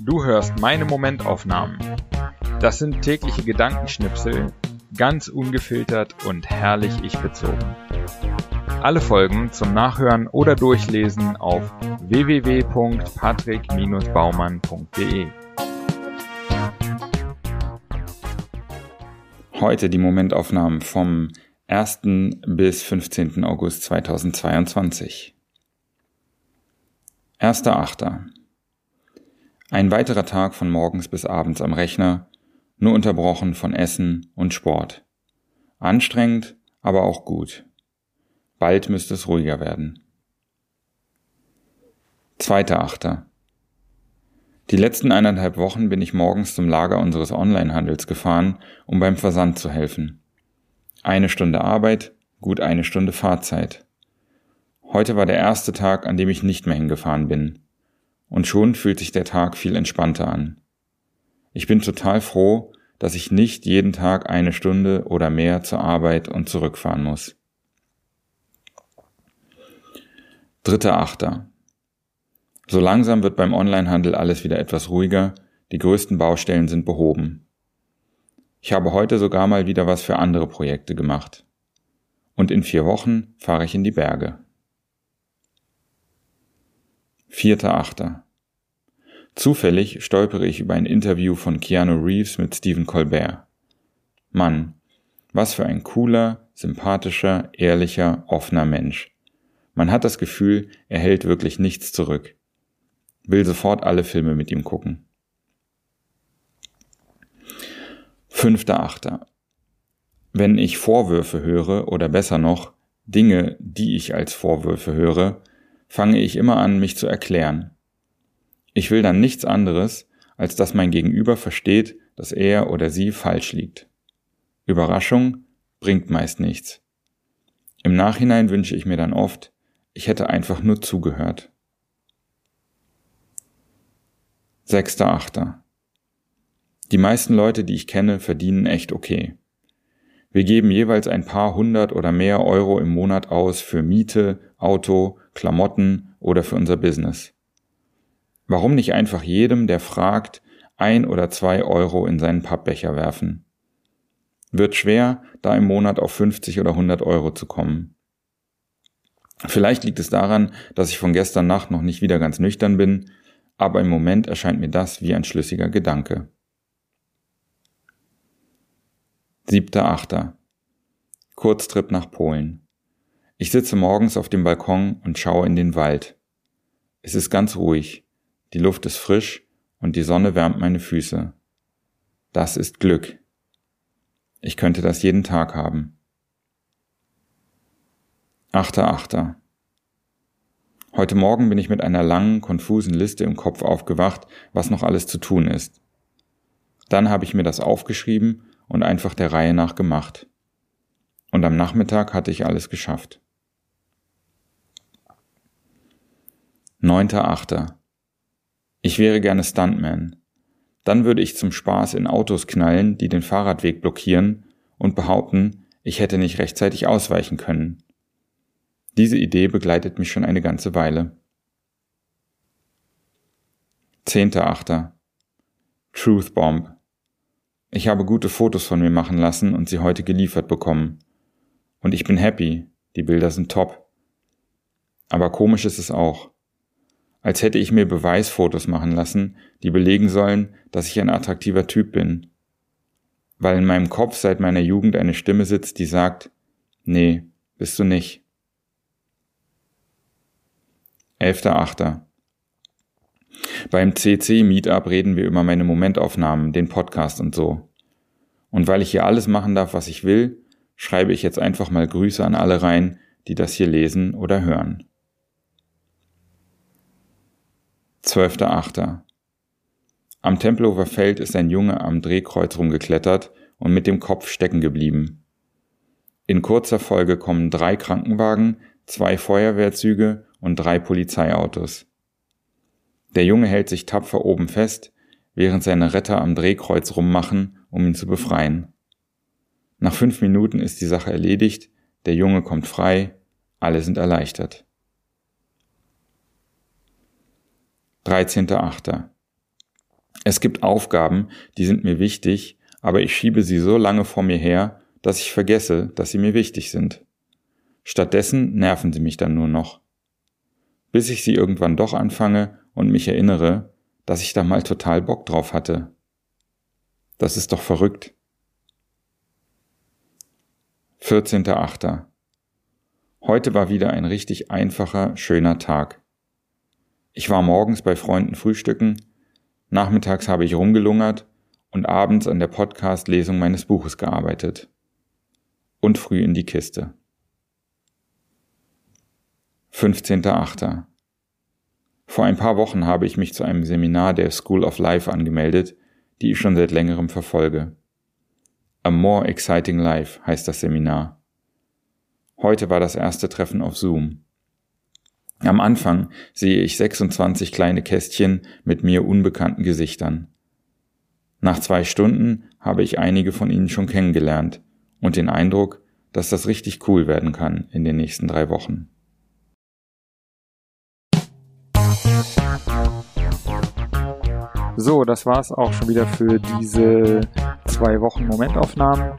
Du hörst meine Momentaufnahmen. Das sind tägliche Gedankenschnipsel, ganz ungefiltert und herrlich ich bezogen. Alle Folgen zum Nachhören oder Durchlesen auf www.patrick-baumann.de. Heute die Momentaufnahmen vom 1. bis 15. August 2022. 1.8. Ein weiterer Tag von morgens bis abends am Rechner, nur unterbrochen von Essen und Sport. Anstrengend, aber auch gut. Bald müsste es ruhiger werden. Zweiter Achter. Die letzten eineinhalb Wochen bin ich morgens zum Lager unseres Onlinehandels gefahren, um beim Versand zu helfen. Eine Stunde Arbeit, gut eine Stunde Fahrzeit. Heute war der erste Tag, an dem ich nicht mehr hingefahren bin. Und schon fühlt sich der Tag viel entspannter an. Ich bin total froh, dass ich nicht jeden Tag eine Stunde oder mehr zur Arbeit und zurückfahren muss. Dritter Achter. So langsam wird beim Onlinehandel alles wieder etwas ruhiger, die größten Baustellen sind behoben. Ich habe heute sogar mal wieder was für andere Projekte gemacht. Und in vier Wochen fahre ich in die Berge. Vierter Achter. Zufällig stolpere ich über ein Interview von Keanu Reeves mit Stephen Colbert. Mann, was für ein cooler, sympathischer, ehrlicher, offener Mensch. Man hat das Gefühl, er hält wirklich nichts zurück. Will sofort alle Filme mit ihm gucken. Fünfter Achter. Wenn ich Vorwürfe höre, oder besser noch, Dinge, die ich als Vorwürfe höre, fange ich immer an, mich zu erklären. Ich will dann nichts anderes, als dass mein Gegenüber versteht, dass er oder sie falsch liegt. Überraschung bringt meist nichts. Im Nachhinein wünsche ich mir dann oft, ich hätte einfach nur zugehört. Sechster Achter. Die meisten Leute, die ich kenne, verdienen echt okay. Wir geben jeweils ein paar hundert oder mehr Euro im Monat aus für Miete, Auto, Klamotten oder für unser Business. Warum nicht einfach jedem, der fragt, ein oder zwei Euro in seinen Pappbecher werfen? Wird schwer, da im Monat auf 50 oder 100 Euro zu kommen. Vielleicht liegt es daran, dass ich von gestern Nacht noch nicht wieder ganz nüchtern bin, aber im Moment erscheint mir das wie ein schlüssiger Gedanke. Siebter Achter. Kurztrip nach Polen. Ich sitze morgens auf dem Balkon und schaue in den Wald. Es ist ganz ruhig, die Luft ist frisch und die Sonne wärmt meine Füße. Das ist Glück. Ich könnte das jeden Tag haben. Achter Achter. Heute Morgen bin ich mit einer langen, konfusen Liste im Kopf aufgewacht, was noch alles zu tun ist. Dann habe ich mir das aufgeschrieben und einfach der Reihe nach gemacht. Und am Nachmittag hatte ich alles geschafft. Neunter Achter. Ich wäre gerne Stuntman. Dann würde ich zum Spaß in Autos knallen, die den Fahrradweg blockieren und behaupten, ich hätte nicht rechtzeitig ausweichen können. Diese Idee begleitet mich schon eine ganze Weile. Zehnter Achter. Truth Bomb. Ich habe gute Fotos von mir machen lassen und sie heute geliefert bekommen. Und ich bin happy, die Bilder sind top. Aber komisch ist es auch. Als hätte ich mir Beweisfotos machen lassen, die belegen sollen, dass ich ein attraktiver Typ bin. Weil in meinem Kopf seit meiner Jugend eine Stimme sitzt, die sagt, nee, bist du nicht. 11.8. Beim CC-Meetup reden wir über meine Momentaufnahmen, den Podcast und so. Und weil ich hier alles machen darf, was ich will, schreibe ich jetzt einfach mal Grüße an alle rein, die das hier lesen oder hören. 12.8. Am Tempelhofer Feld ist ein Junge am Drehkreuz rumgeklettert und mit dem Kopf stecken geblieben. In kurzer Folge kommen drei Krankenwagen, zwei Feuerwehrzüge und drei Polizeiautos. Der Junge hält sich tapfer oben fest, während seine Retter am Drehkreuz rummachen, um ihn zu befreien. Nach fünf Minuten ist die Sache erledigt, der Junge kommt frei, alle sind erleichtert. 13.8. Es gibt Aufgaben, die sind mir wichtig, aber ich schiebe sie so lange vor mir her, dass ich vergesse, dass sie mir wichtig sind. Stattdessen nerven sie mich dann nur noch. Bis ich sie irgendwann doch anfange und mich erinnere, dass ich da mal total Bock drauf hatte. Das ist doch verrückt. 14.8. Heute war wieder ein richtig einfacher, schöner Tag. Ich war morgens bei Freunden frühstücken, nachmittags habe ich rumgelungert und abends an der Podcast-Lesung meines Buches gearbeitet. Und früh in die Kiste. 15.8. Vor ein paar Wochen habe ich mich zu einem Seminar der School of Life angemeldet, die ich schon seit längerem verfolge. A More Exciting Life heißt das Seminar. Heute war das erste Treffen auf Zoom. Am Anfang sehe ich 26 kleine Kästchen mit mir unbekannten Gesichtern. Nach zwei Stunden habe ich einige von ihnen schon kennengelernt und den Eindruck, dass das richtig cool werden kann in den nächsten drei Wochen. So, das war's auch schon wieder für diese zwei Wochen Momentaufnahmen.